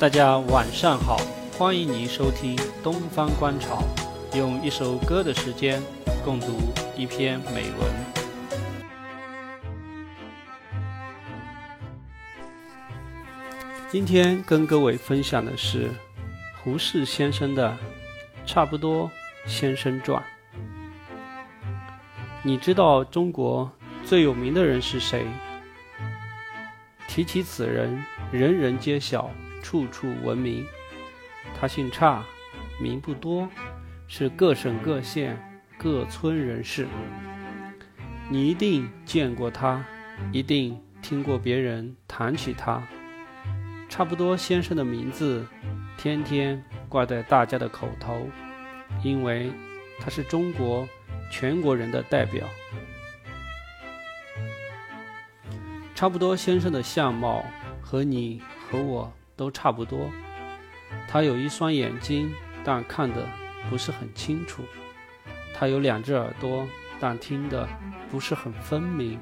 大家晚上好，欢迎您收听《东方观潮》，用一首歌的时间共读一篇美文。今天跟各位分享的是胡适先生的《差不多先生传》。你知道中国最有名的人是谁？提起此人，人人皆晓。处处闻名，他姓差，名不多，是各省各县各村人士。你一定见过他，一定听过别人谈起他。差不多先生的名字，天天挂在大家的口头，因为他是中国全国人的代表。差不多先生的相貌和你和我。都差不多。他有一双眼睛，但看得不是很清楚；他有两只耳朵，但听得不是很分明；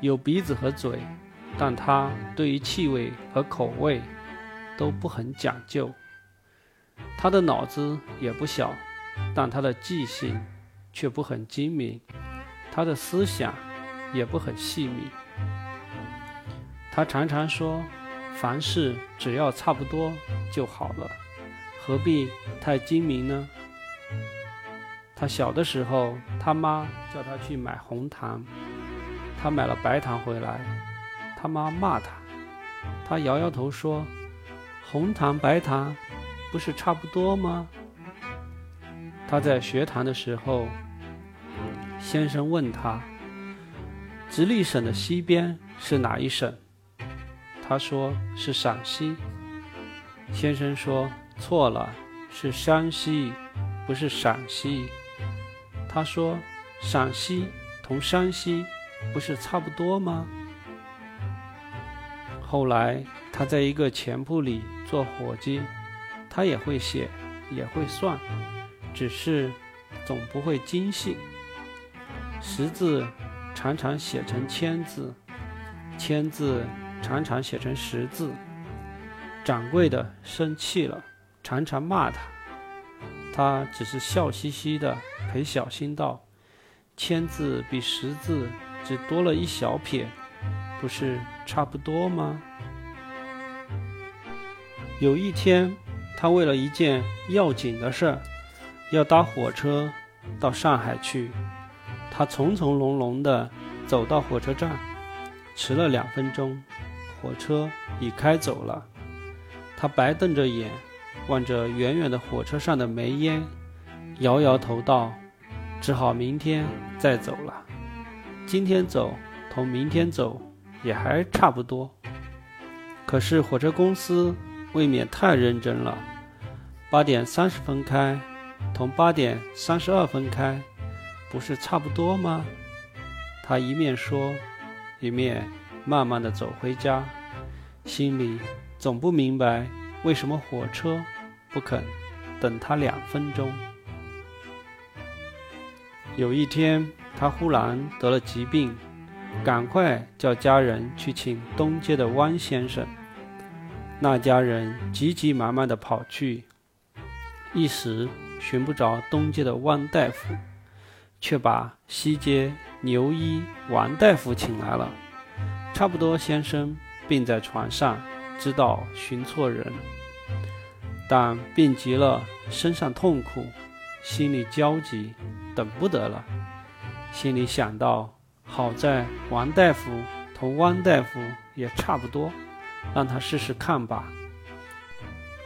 有鼻子和嘴，但他对于气味和口味都不很讲究。他的脑子也不小，但他的记性却不很精明，他的思想也不很细密。他常常说。凡事只要差不多就好了，何必太精明呢？他小的时候，他妈叫他去买红糖，他买了白糖回来，他妈骂他，他摇摇头说：“红糖白糖不是差不多吗？”他在学堂的时候，先生问他：“直隶省的西边是哪一省？”他说是陕西，先生说错了，是山西，不是陕西。他说陕西同山西不是差不多吗？后来他在一个钱铺里做伙计，他也会写，也会算，只是总不会精细。十字常常写成千字，千字。常常写成十字，掌柜的生气了，常常骂他，他只是笑嘻嘻的陪小新道：“千字比十字只多了一小撇，不是差不多吗？”有一天，他为了一件要紧的事儿，要搭火车到上海去，他从从容容的走到火车站，迟了两分钟。火车已开走了，他白瞪着眼，望着远远的火车上的煤烟，摇摇头道：“只好明天再走了。今天走同明天走也还差不多。可是火车公司未免太认真了，八点三十分开，同八点三十二分开，不是差不多吗？”他一面说，一面。慢慢的走回家，心里总不明白为什么火车不肯等他两分钟。有一天，他忽然得了疾病，赶快叫家人去请东街的汪先生。那家人急急忙忙的跑去，一时寻不着东街的汪大夫，却把西街牛医王大夫请来了。差不多，先生病在床上，知道寻错人，但病急了，身上痛苦，心里焦急，等不得了。心里想到，好在王大夫同汪大夫也差不多，让他试试看吧。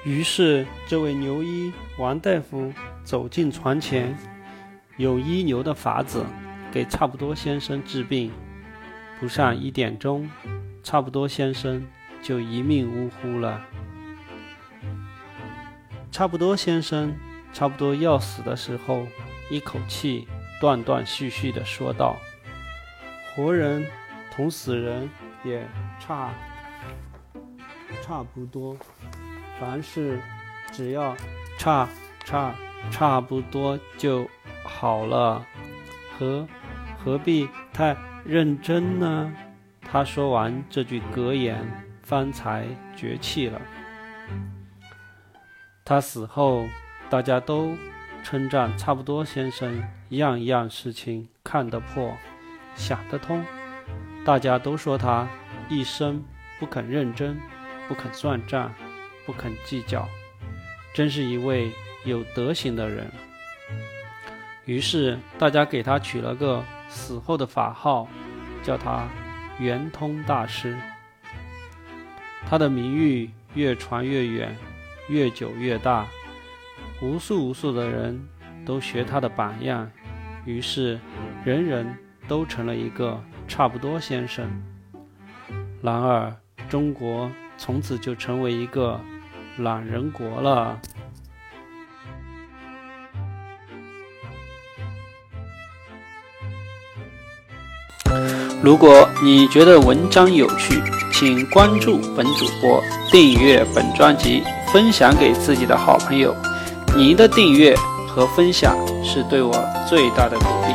于是，这位牛医王大夫走进床前，有医牛的法子，给差不多先生治病。不上一点钟，差不多先生就一命呜呼了。差不多先生差不多要死的时候，一口气断断续续的说道：“活人同死人也差差不多，凡事只要差差差不多就好了，何何必太？”认真呢？他说完这句格言，方才绝气了。他死后，大家都称赞差不多先生样样事情看得破，想得通。大家都说他一生不肯认真，不肯算账，不肯计较，真是一位有德行的人。于是大家给他取了个死后的法号，叫他圆通大师。他的名誉越传越远，越久越大，无数无数的人都学他的榜样，于是人人都成了一个差不多先生。然而，中国从此就成为一个懒人国了。如果你觉得文章有趣，请关注本主播，订阅本专辑，分享给自己的好朋友。您的订阅和分享是对我最大的鼓励。